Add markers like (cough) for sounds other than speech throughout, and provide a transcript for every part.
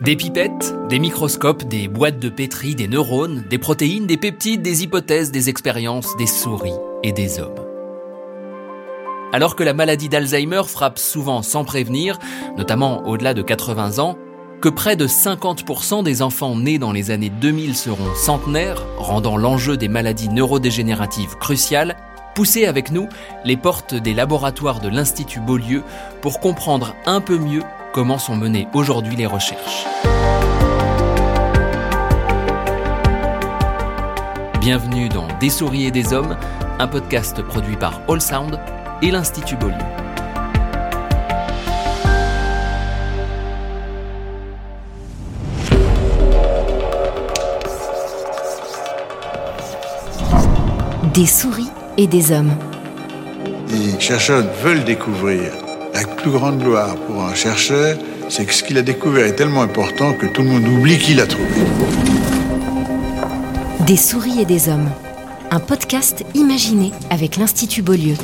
Des pipettes, des microscopes, des boîtes de pétri, des neurones, des protéines, des peptides, des hypothèses, des expériences, des souris et des hommes. Alors que la maladie d'Alzheimer frappe souvent sans prévenir, notamment au-delà de 80 ans, que près de 50% des enfants nés dans les années 2000 seront centenaires, rendant l'enjeu des maladies neurodégénératives crucial, poussez avec nous les portes des laboratoires de l'Institut Beaulieu pour comprendre un peu mieux comment sont menées aujourd'hui les recherches. Bienvenue dans Des souris et des hommes, un podcast produit par All Sound et l'Institut Beaulieu. Des souris et des hommes. Les chercheurs veulent découvrir. La plus grande gloire pour un chercheur, c'est que ce qu'il a découvert est tellement important que tout le monde oublie qu'il l'a trouvé. Des souris et des hommes. Un podcast imaginé avec l'Institut Beaulieu.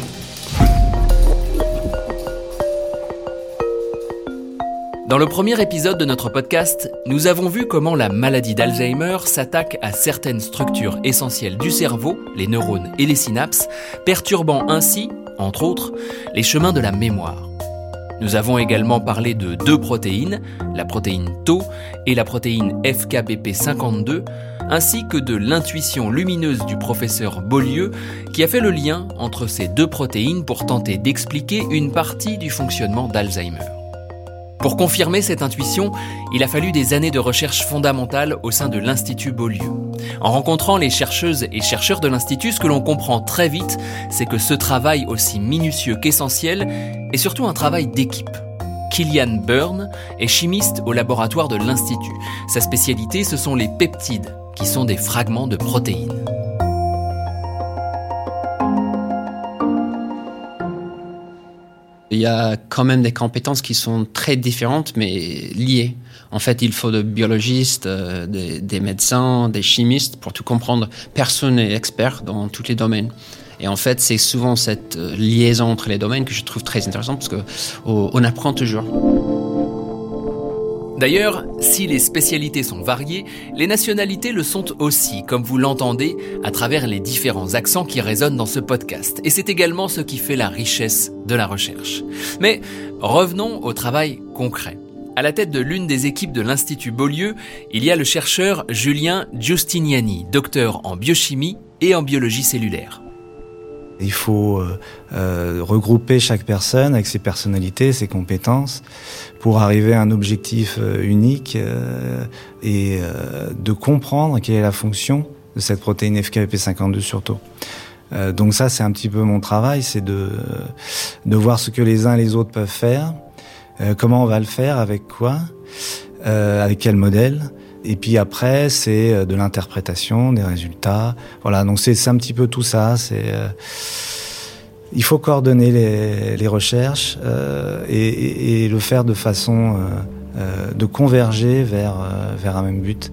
Dans le premier épisode de notre podcast, nous avons vu comment la maladie d'Alzheimer s'attaque à certaines structures essentielles du cerveau, les neurones et les synapses, perturbant ainsi, entre autres, les chemins de la mémoire. Nous avons également parlé de deux protéines, la protéine Tau et la protéine FKBP52, ainsi que de l'intuition lumineuse du professeur Beaulieu qui a fait le lien entre ces deux protéines pour tenter d'expliquer une partie du fonctionnement d'Alzheimer. Pour confirmer cette intuition, il a fallu des années de recherche fondamentale au sein de l'Institut Beaulieu. En rencontrant les chercheuses et chercheurs de l'Institut, ce que l'on comprend très vite, c'est que ce travail aussi minutieux qu'essentiel est surtout un travail d'équipe. Killian Byrne est chimiste au laboratoire de l'Institut. Sa spécialité, ce sont les peptides, qui sont des fragments de protéines. Il y a quand même des compétences qui sont très différentes mais liées. En fait, il faut des biologistes, euh, des, des, médecins, des chimistes pour tout comprendre. Personne n'est expert dans tous les domaines. Et en fait, c'est souvent cette euh, liaison entre les domaines que je trouve très intéressante parce que on apprend toujours. D'ailleurs, si les spécialités sont variées, les nationalités le sont aussi, comme vous l'entendez, à travers les différents accents qui résonnent dans ce podcast. Et c'est également ce qui fait la richesse de la recherche. Mais revenons au travail concret. À la tête de l'une des équipes de l'Institut Beaulieu, il y a le chercheur Julien Giustiniani, docteur en biochimie et en biologie cellulaire. Il faut euh, euh, regrouper chaque personne avec ses personnalités, ses compétences, pour arriver à un objectif euh, unique et de comprendre quelle est la fonction de cette protéine FKP52 surtout. Donc ça, c'est un petit peu mon travail, c'est de, de voir ce que les uns et les autres peuvent faire, comment on va le faire, avec quoi, avec quel modèle. Et puis après, c'est de l'interprétation, des résultats. Voilà, donc c'est un petit peu tout ça. C'est euh, il faut coordonner les, recherches euh, et, le faire de façon euh, euh de converger vers vers un même but.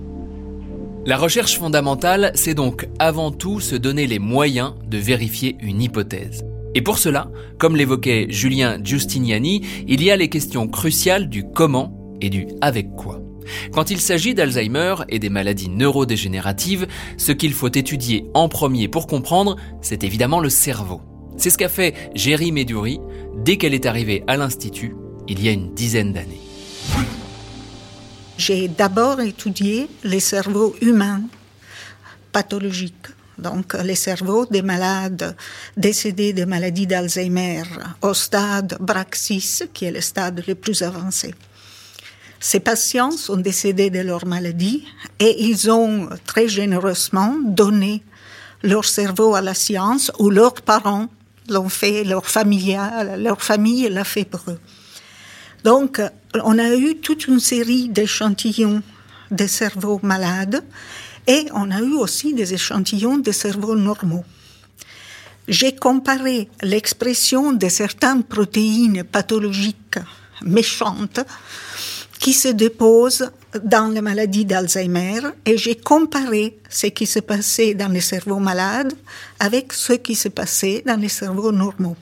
La recherche fondamentale, c'est donc avant tout se donner les moyens de vérifier une hypothèse. Et pour cela, comme l'évoquait Julien Giustiniani, il y a les questions cruciales du comment et du avec quoi. Quand il s'agit d'Alzheimer et des maladies neurodégénératives, ce qu'il faut étudier en premier pour comprendre, c'est évidemment le cerveau. C'est ce qu'a fait Géry Meduri dès qu'elle est arrivée à l'Institut il y a une dizaine d'années. J'ai d'abord étudié les cerveaux humains pathologiques, donc les cerveaux des malades décédés de maladies d'Alzheimer au stade Braxis, qui est le stade le plus avancé. Ces patients sont décédés de leur maladie et ils ont très généreusement donné leur cerveau à la science ou leurs parents l'ont fait, leur famille, leur famille l'a fait pour eux. Donc, on a eu toute une série d'échantillons de cerveaux malades et on a eu aussi des échantillons de cerveaux normaux. J'ai comparé l'expression de certaines protéines pathologiques méchantes qui se déposent dans les maladies d'Alzheimer et j'ai comparé ce qui se passait dans les cerveaux malades avec ce qui se passait dans les cerveaux normaux.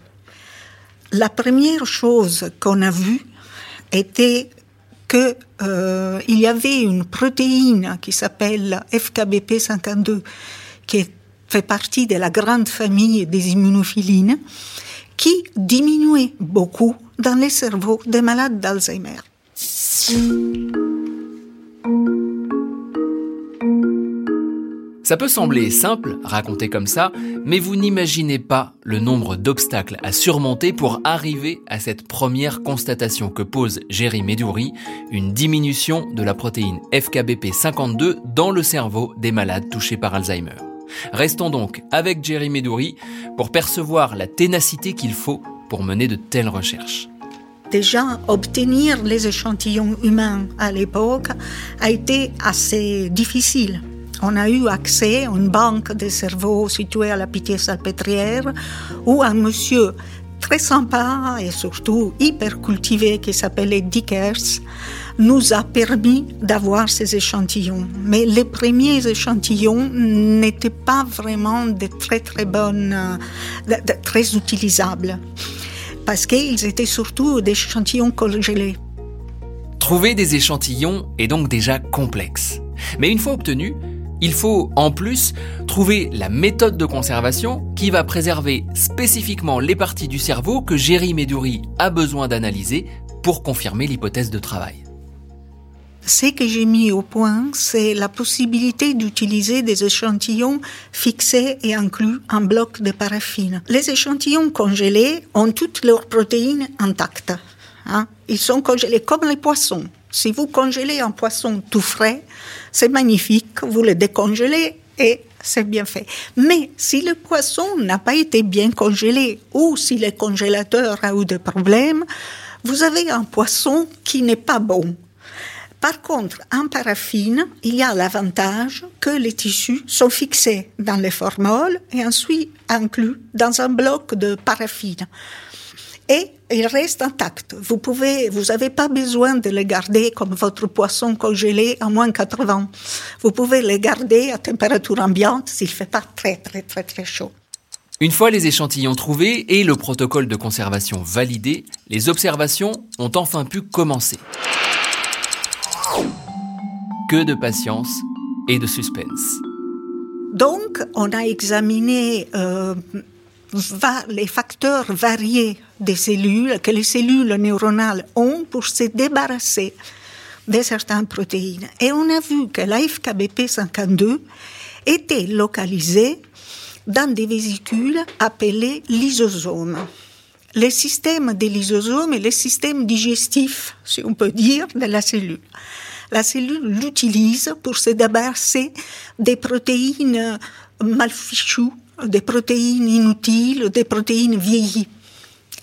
La première chose qu'on a vue était que euh, y avait une protéine qui s'appelle FKBP52 qui fait partie de la grande famille des immunophilines qui diminuait beaucoup dans les cerveaux des malades d'Alzheimer. Ça peut sembler simple, raconté comme ça, mais vous n'imaginez pas le nombre d'obstacles à surmonter pour arriver à cette première constatation que pose Jerry Medouri, une diminution de la protéine FKBP52 dans le cerveau des malades touchés par Alzheimer. Restons donc avec Jerry Medouri pour percevoir la ténacité qu'il faut pour mener de telles recherches. Déjà, obtenir les échantillons humains à l'époque a été assez difficile on a eu accès à une banque de cerveaux située à la Pitié-Salpêtrière où un monsieur très sympa et surtout hyper cultivé qui s'appelait Dickers nous a permis d'avoir ces échantillons. Mais les premiers échantillons n'étaient pas vraiment très très bonnes, très utilisables parce qu'ils étaient surtout des échantillons congelés. Trouver des échantillons est donc déjà complexe. Mais une fois obtenu, il faut en plus trouver la méthode de conservation qui va préserver spécifiquement les parties du cerveau que Jerry Medouri a besoin d'analyser pour confirmer l'hypothèse de travail. Ce que j'ai mis au point, c'est la possibilité d'utiliser des échantillons fixés et inclus en blocs de paraffine. Les échantillons congelés ont toutes leurs protéines intactes. Hein. Ils sont congelés comme les poissons. Si vous congelez un poisson tout frais, c'est magnifique, vous le décongelez et c'est bien fait. Mais si le poisson n'a pas été bien congelé ou si le congélateur a eu des problèmes, vous avez un poisson qui n'est pas bon. Par contre, en paraffine, il y a l'avantage que les tissus sont fixés dans les formoles et ensuite inclus dans un bloc de paraffine et il reste intact. Vous pouvez, vous n'avez pas besoin de le garder comme votre poisson congelé à moins 80. Vous pouvez le garder à température ambiante s'il fait pas très très très très chaud. Une fois les échantillons trouvés et le protocole de conservation validé, les observations ont enfin pu commencer. Que de patience et de suspense. Donc, on a examiné euh, les facteurs variés des cellules que les cellules neuronales ont pour se débarrasser de certaines protéines. Et on a vu que l'AFKBP52 était localisé dans des vésicules appelées lysosomes. Le système des lysosomes est le système digestif, si on peut dire, de la cellule. La cellule l'utilise pour se débarrasser des protéines mal fichues des protéines inutiles, des protéines vieillies.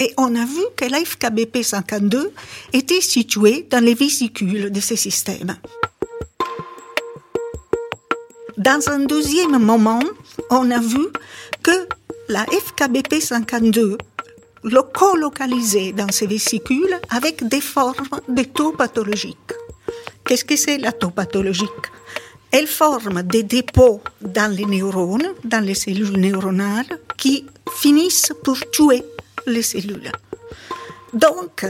Et on a vu que l'AFKBP 52 était situé dans les vésicules de ces systèmes. Dans un deuxième moment, on a vu que la FKBP 52 le co-localisait dans ces vésicules avec des formes de taux pathologiques. Qu'est-ce que c'est la taux pathologique elle forme des dépôts dans les neurones, dans les cellules neuronales, qui finissent pour tuer les cellules. Donc,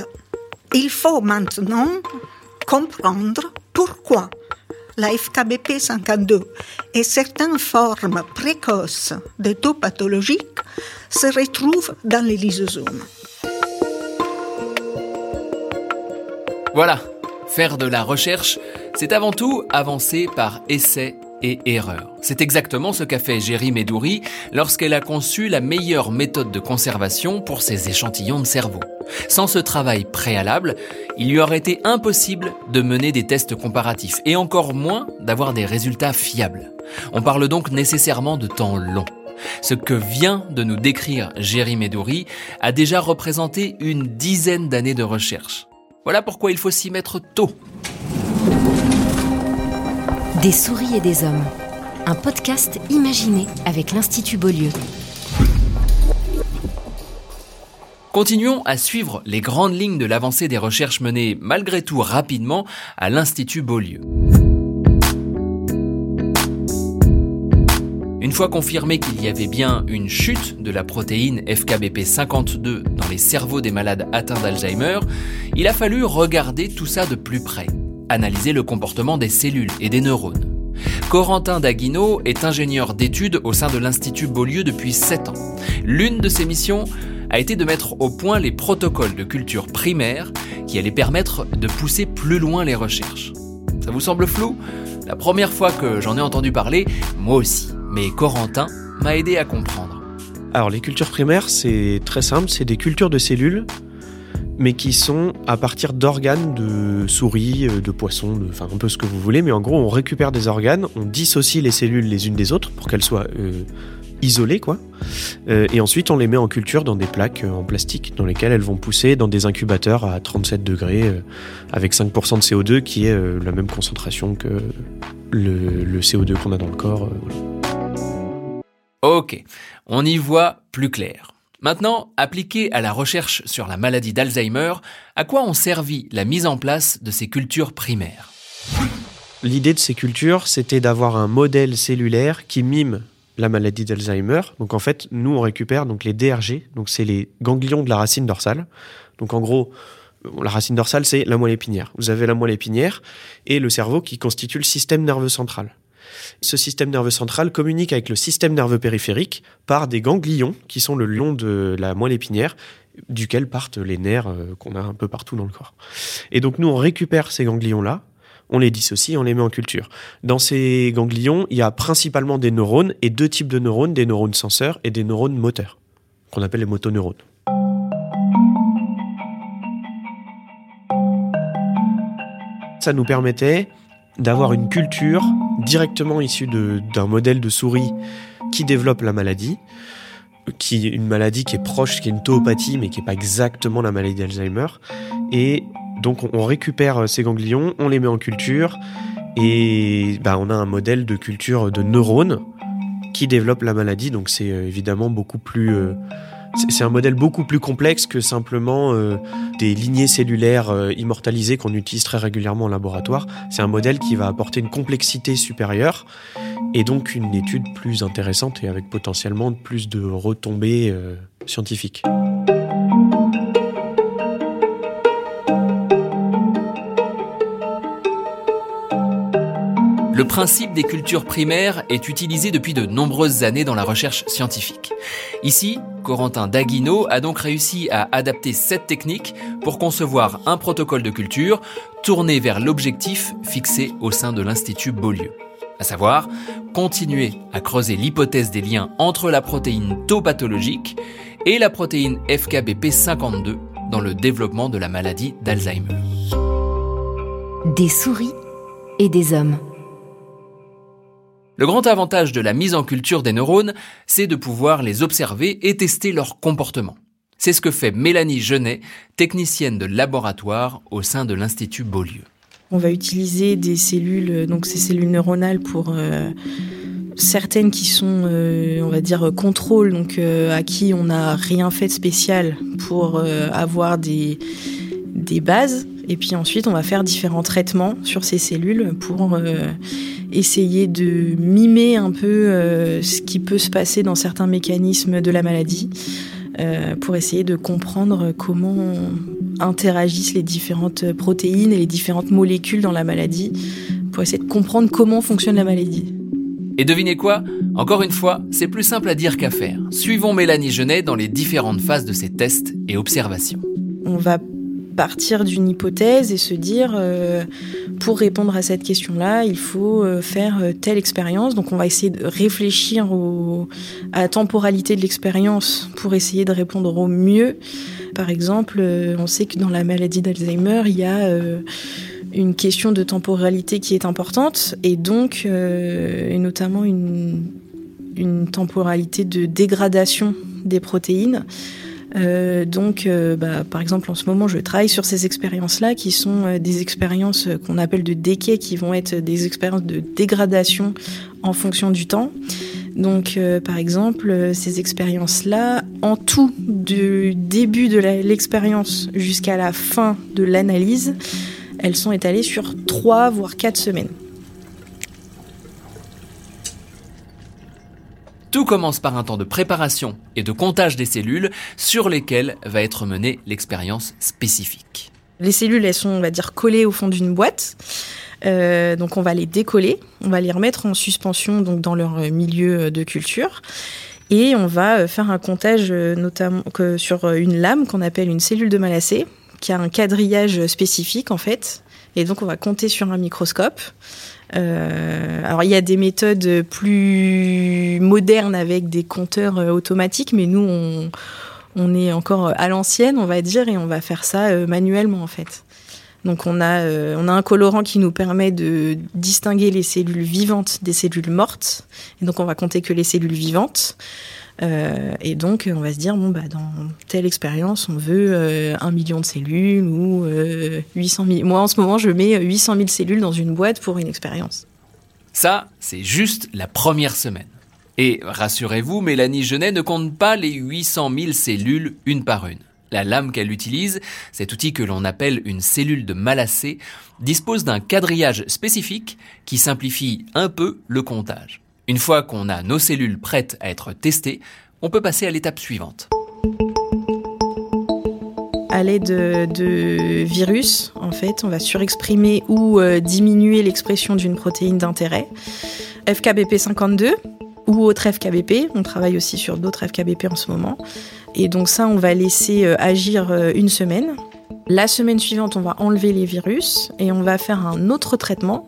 il faut maintenant comprendre pourquoi la FKBP 52 et certaines formes précoces de taux pathologiques se retrouvent dans les lysosomes. Voilà, faire de la recherche, c'est avant tout avancer par essai et erreur. C'est exactement ce qu'a fait Jerry Medouri lorsqu'elle a conçu la meilleure méthode de conservation pour ses échantillons de cerveau. Sans ce travail préalable, il lui aurait été impossible de mener des tests comparatifs et encore moins d'avoir des résultats fiables. On parle donc nécessairement de temps long. Ce que vient de nous décrire Jerry Medouri a déjà représenté une dizaine d'années de recherche. Voilà pourquoi il faut s'y mettre tôt. Des souris et des hommes. Un podcast imaginé avec l'Institut Beaulieu. Continuons à suivre les grandes lignes de l'avancée des recherches menées malgré tout rapidement à l'Institut Beaulieu. Une fois confirmé qu'il y avait bien une chute de la protéine FKBP52 dans les cerveaux des malades atteints d'Alzheimer, il a fallu regarder tout ça de plus près, analyser le comportement des cellules et des neurones. Corentin Daguino est ingénieur d'études au sein de l'Institut Beaulieu depuis 7 ans. L'une de ses missions a été de mettre au point les protocoles de culture primaire qui allaient permettre de pousser plus loin les recherches. Ça vous semble flou? La première fois que j'en ai entendu parler, moi aussi. Mais Corentin m'a aidé à comprendre. Alors les cultures primaires, c'est très simple, c'est des cultures de cellules mais qui sont à partir d'organes de souris, euh, de poissons, enfin un peu ce que vous voulez, mais en gros on récupère des organes, on dissocie les cellules les unes des autres pour qu'elles soient euh, isolées, quoi, euh, et ensuite on les met en culture dans des plaques en plastique dans lesquelles elles vont pousser dans des incubateurs à 37 degrés avec 5% de CO2 qui est la même concentration que le CO2 qu'on a dans le corps. Ok, on y voit plus clair. Maintenant, appliqué à la recherche sur la maladie d'Alzheimer, à quoi ont servi la mise en place de ces cultures primaires? L'idée de ces cultures, c'était d'avoir un modèle cellulaire qui mime la maladie d'Alzheimer. Donc en fait, nous on récupère donc les DRG, donc c'est les ganglions de la racine dorsale. Donc en gros, la racine dorsale c'est la moelle épinière. Vous avez la moelle épinière et le cerveau qui constitue le système nerveux central. Ce système nerveux central communique avec le système nerveux périphérique par des ganglions qui sont le long de la moelle épinière duquel partent les nerfs euh, qu'on a un peu partout dans le corps. Et donc nous, on récupère ces ganglions-là, on les dissocie, on les met en culture. Dans ces ganglions, il y a principalement des neurones et deux types de neurones, des neurones senseurs et des neurones moteurs, qu'on appelle les motoneurones. Ça nous permettait d'avoir une culture directement issue d'un modèle de souris qui développe la maladie, qui une maladie qui est proche, qui est une toopathie, mais qui n'est pas exactement la maladie d'Alzheimer. Et donc on récupère ces ganglions, on les met en culture, et bah, on a un modèle de culture de neurones qui développe la maladie. Donc c'est euh, évidemment beaucoup plus euh, c'est un modèle beaucoup plus complexe que simplement euh, des lignées cellulaires euh, immortalisées qu'on utilise très régulièrement en laboratoire. C'est un modèle qui va apporter une complexité supérieure et donc une étude plus intéressante et avec potentiellement plus de retombées euh, scientifiques. Le principe des cultures primaires est utilisé depuis de nombreuses années dans la recherche scientifique. Ici, Corentin Daguino a donc réussi à adapter cette technique pour concevoir un protocole de culture tourné vers l'objectif fixé au sein de l'Institut Beaulieu. À savoir, continuer à creuser l'hypothèse des liens entre la protéine tau pathologique et la protéine FKBP52 dans le développement de la maladie d'Alzheimer. Des souris et des hommes. Le grand avantage de la mise en culture des neurones, c'est de pouvoir les observer et tester leur comportement. C'est ce que fait Mélanie Genet, technicienne de laboratoire au sein de l'Institut Beaulieu. On va utiliser des cellules, donc ces cellules neuronales pour euh, certaines qui sont, euh, on va dire, contrôle, donc euh, à qui on n'a rien fait de spécial pour avoir des, des bases. Et puis ensuite, on va faire différents traitements sur ces cellules pour essayer de mimer un peu euh, ce qui peut se passer dans certains mécanismes de la maladie euh, pour essayer de comprendre comment interagissent les différentes protéines et les différentes molécules dans la maladie pour essayer de comprendre comment fonctionne la maladie. Et devinez quoi? Encore une fois, c'est plus simple à dire qu'à faire. Suivons Mélanie Genet dans les différentes phases de ces tests et observations. On va partir d'une hypothèse et se dire, euh, pour répondre à cette question-là, il faut euh, faire euh, telle expérience. Donc on va essayer de réfléchir à la temporalité de l'expérience pour essayer de répondre au mieux. Par exemple, on sait que dans la maladie d'Alzheimer, il y a une question de temporalité qui est importante et donc et notamment une, une temporalité de dégradation des protéines. Euh, donc, euh, bah, par exemple, en ce moment, je travaille sur ces expériences-là, qui sont euh, des expériences qu'on appelle de déquet, qui vont être des expériences de dégradation en fonction du temps. Donc, par exemple, ces expériences-là, en tout, du début de l'expérience jusqu'à la fin de l'analyse, elles sont étalées sur trois voire quatre semaines. Tout commence par un temps de préparation et de comptage des cellules sur lesquelles va être menée l'expérience spécifique. Les cellules, elles sont, on va dire, collées au fond d'une boîte. Euh, donc on va les décoller, on va les remettre en suspension donc dans leur milieu de culture. Et on va faire un comptage notamment que sur une lame qu'on appelle une cellule de Malassé, qui a un quadrillage spécifique en fait. Et donc on va compter sur un microscope. Euh, alors il y a des méthodes plus modernes avec des compteurs automatiques, mais nous on, on est encore à l'ancienne, on va dire, et on va faire ça manuellement en fait. Donc on a, euh, on a un colorant qui nous permet de distinguer les cellules vivantes des cellules mortes. Et donc on va compter que les cellules vivantes. Euh, et donc on va se dire, bon, bah, dans telle expérience, on veut euh, un million de cellules ou 800 000. Moi en ce moment, je mets 800 000 cellules dans une boîte pour une expérience. Ça, c'est juste la première semaine. Et rassurez-vous, Mélanie Genet ne compte pas les 800 000 cellules une par une. La lame qu'elle utilise, cet outil que l'on appelle une cellule de Malassé, dispose d'un quadrillage spécifique qui simplifie un peu le comptage. Une fois qu'on a nos cellules prêtes à être testées, on peut passer à l'étape suivante. À l'aide de virus, en fait, on va surexprimer ou euh, diminuer l'expression d'une protéine d'intérêt. FKBP52, ou autre FKBP. On travaille aussi sur d'autres FKBP en ce moment. Et donc ça, on va laisser euh, agir euh, une semaine. La semaine suivante, on va enlever les virus et on va faire un autre traitement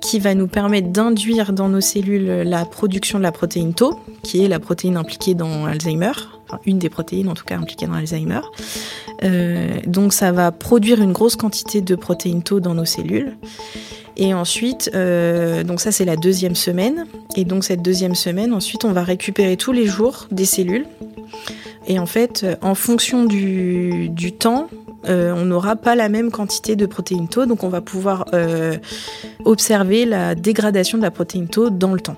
qui va nous permettre d'induire dans nos cellules la production de la protéine Tau, qui est la protéine impliquée dans Alzheimer, enfin une des protéines en tout cas impliquées dans Alzheimer. Euh, donc ça va produire une grosse quantité de protéine Tau dans nos cellules. Et ensuite, euh, donc ça c'est la deuxième semaine. Et donc cette deuxième semaine, ensuite on va récupérer tous les jours des cellules. Et en fait, en fonction du, temps, euh, on n'aura pas la même quantité de protéines tau, donc on va pouvoir euh, observer la dégradation de la protéine tau dans le temps.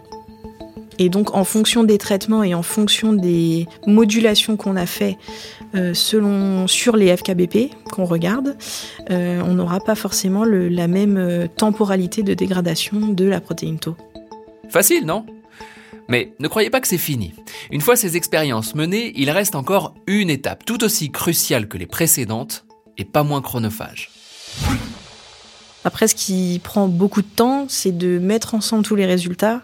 Et donc en fonction des traitements et en fonction des modulations qu'on a fait euh, selon sur les FKBP qu'on regarde, on n'aura pas forcément la même temporalité de dégradation de la protéine tau. Facile, non? Mais ne croyez pas que c'est fini. Une fois ces expériences menées, il reste encore une étape tout aussi cruciale que les précédentes et pas moins chronophage. Après, ce qui prend beaucoup de temps, c'est de mettre ensemble tous les résultats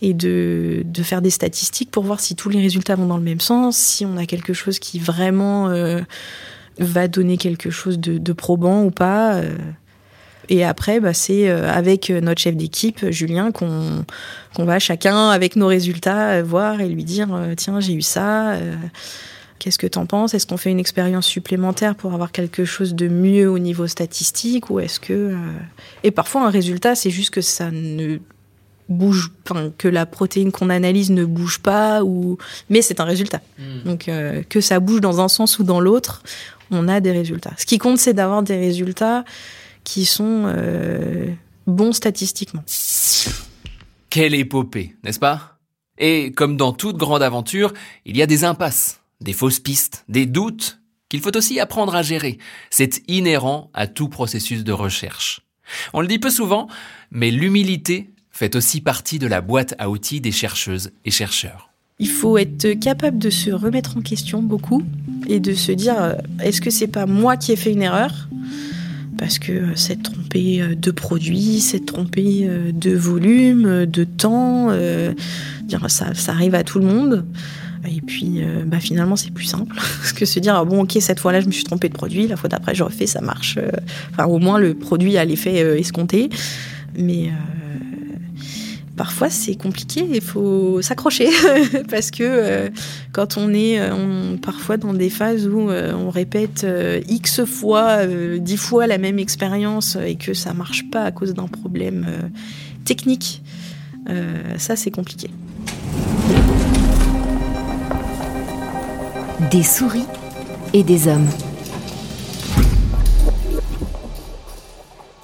et de, faire des statistiques pour voir si tous les résultats vont dans le même sens, si on a quelque chose qui vraiment euh, va donner quelque chose de, de probant ou pas. Euh. Et après, bah, c'est euh, avec notre chef d'équipe, Julien, qu'on va chacun, avec nos résultats, voir et lui dire tiens, j'ai eu ça. Qu'est-ce que t'en penses? Est-ce qu'on fait une expérience supplémentaire pour avoir quelque chose de mieux au niveau statistique? Ou est-ce que et parfois un résultat c'est juste que ça ne bouge, enfin que la protéine qu'on analyse ne bouge pas ou mais c'est un résultat. Mm. Donc euh, que ça bouge dans un sens ou dans l'autre, on a des résultats. Ce qui compte c'est d'avoir des résultats qui sont euh, bons statistiquement. Quelle épopée, n'est-ce pas? Et comme dans toute grande aventure, il y a des impasses, des fausses pistes, des doutes qu'il faut aussi apprendre à gérer. C'est inhérent à tout processus de recherche. On le dit peu souvent, mais l'humilité fait aussi partie de la boîte à outils des chercheuses et chercheurs. Il faut être capable de se remettre en question beaucoup et de se dire euh, est-ce que c'est pas moi qui ai fait une erreur? Parce que euh, s'être trompé euh, de produit, s'être trompé de volume, de temps, ça, arrive à tout le monde. Et puis, bah, finalement, c'est plus simple. (laughs) Que se dire, ah bon, ok, cette fois-là, je me suis trompé de produit, la fois d'après, je refais, ça marche. Enfin, au moins, le produit a l'effet escompté. Mais parfois c'est compliqué, il faut s'accrocher (laughs) parce que euh, quand on est euh, parfois dans des phases où euh, on répète x fois, dix fois la même expérience et que ça marche pas à cause d'un problème technique, ça c'est compliqué. Des souris et des hommes.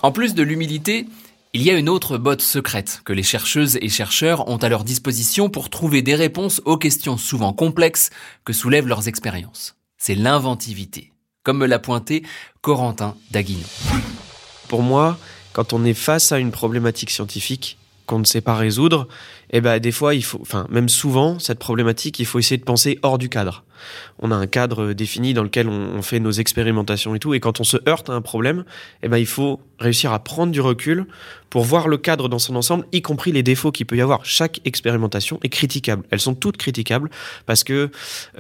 En plus de l'humilité, il y a une autre botte secrète que les chercheuses et chercheurs ont à leur disposition pour trouver des réponses aux questions souvent complexes que soulèvent leurs expériences. C'est l'inventivité, comme me l'a pointé Corentin Daguinon. Pour moi, quand on est face à une problématique scientifique, qu'on ne sait pas résoudre, eh ben des fois il faut, enfin même souvent cette problématique, il faut essayer de penser hors du cadre. On a un cadre défini dans lequel on, fait nos expérimentations et tout, et quand on se heurte à un problème, eh ben il faut réussir à prendre du recul pour voir le cadre dans son ensemble, y compris les défauts qu'il peut y avoir. Chaque expérimentation est critiquable. Elles sont toutes critiquables parce que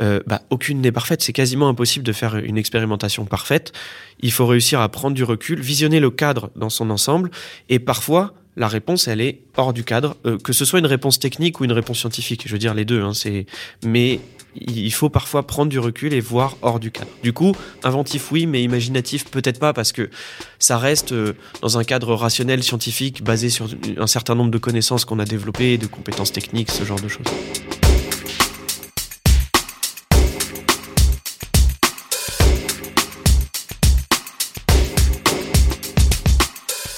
euh, bah, aucune n'est parfaite. C'est quasiment impossible de faire une expérimentation parfaite. Il faut réussir à prendre du recul, visionner le cadre dans son ensemble, et parfois la réponse, elle est hors du cadre, euh, que ce soit une réponse technique ou une réponse scientifique. Je veux dire les deux. Hein, mais il faut parfois prendre du recul et voir hors du cadre. Du coup, inventif oui, mais imaginatif peut-être pas parce que ça reste euh, dans un cadre rationnel scientifique basé sur un certain nombre de connaissances qu'on a développées, de compétences techniques, ce genre de choses.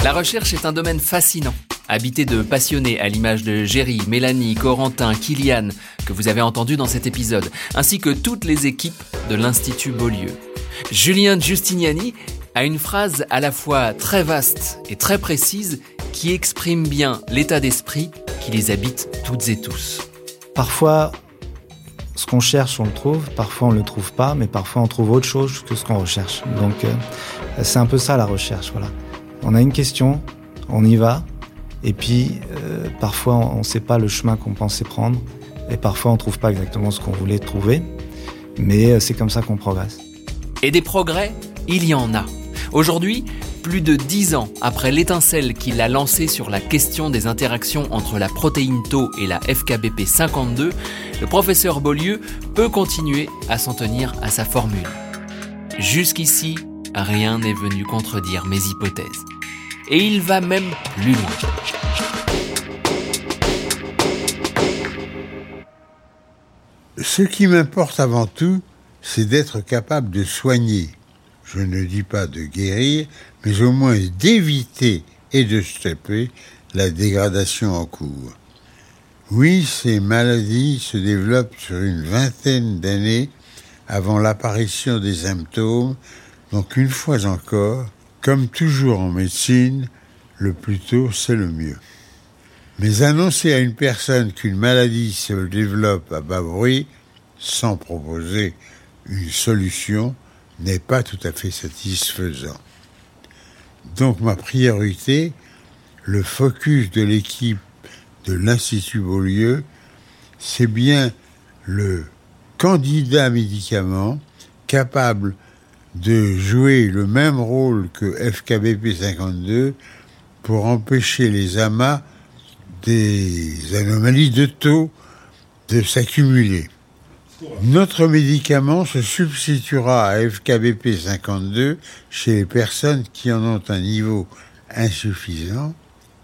La recherche est un domaine fascinant, habité de passionnés à l'image de Géry, Mélanie, Corentin, Kylian, que vous avez entendu dans cet épisode, ainsi que toutes les équipes de l'Institut Beaulieu. Julien Giustiniani a une phrase à la fois très vaste et très précise qui exprime bien l'état d'esprit qui les habite toutes et tous. Parfois, ce qu'on cherche, on le trouve, parfois on ne le trouve pas, mais parfois on trouve autre chose que ce qu'on recherche. Donc euh, c'est un peu ça la recherche, voilà. On a une question, on y va, et puis euh, parfois on ne sait pas le chemin qu'on pensait prendre, et parfois on ne trouve pas exactement ce qu'on voulait trouver, mais euh, c'est comme ça qu'on progresse. Et des progrès, il y en a. Aujourd'hui, plus de dix ans après l'étincelle qu'il a lancée sur la question des interactions entre la protéine Tau et la FKBP 52, le professeur Beaulieu peut continuer à s'en tenir à sa formule. Jusqu'ici, rien n'est venu contredire mes hypothèses. Et il va même plus loin. Ce qui m'importe avant tout, c'est d'être capable de soigner. Je ne dis pas de guérir, mais au moins d'éviter et de stopper la dégradation en cours. Oui, ces maladies se développent sur une vingtaine d'années avant l'apparition des symptômes donc une fois encore, comme toujours en médecine, le plus tôt c'est le mieux. Mais annoncer à une personne qu'une maladie se développe à bas bruit, sans proposer une solution, n'est pas tout à fait satisfaisant. Donc ma priorité, le focus de l'équipe de l'Institut Beaulieu, c'est bien le candidat médicament capable de jouer le même rôle que FKBP 52 pour empêcher les amas des anomalies de taux de s'accumuler. Notre médicament se substituera à FKBP 52 chez les personnes qui en ont un niveau insuffisant.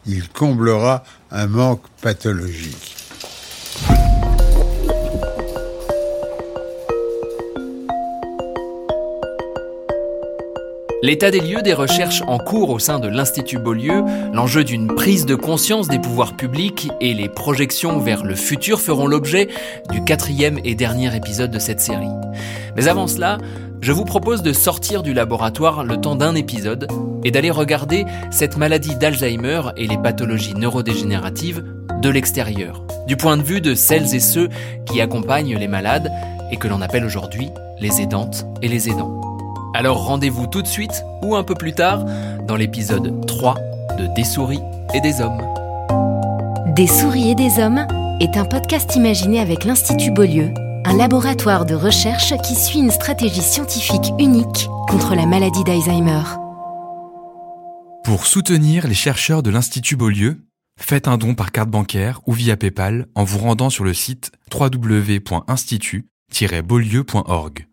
Il comblera un manque pathologique. L'état des lieux des recherches en cours au sein de l'Institut Beaulieu, l'enjeu d'une prise de conscience des pouvoirs publics et les projections vers le futur feront l'objet du quatrième et dernier épisode de cette série. Mais avant cela, je vous propose de sortir du laboratoire le temps d'un épisode et d'aller regarder cette maladie d'Alzheimer et les pathologies neurodégénératives de l'extérieur, du point de vue de celles et ceux qui accompagnent les malades et que l'on appelle aujourd'hui les aidantes et les aidants. Alors rendez-vous tout de suite ou un peu plus tard dans l'épisode 3 de Des souris et des hommes. Des souris et des hommes est un podcast imaginé avec l'Institut Beaulieu, un laboratoire de recherche qui suit une stratégie scientifique unique contre la maladie d'Alzheimer. Pour soutenir les chercheurs de l'Institut Beaulieu, faites un don par carte bancaire ou via PayPal en vous rendant sur le site www.institut-beaulieu.org.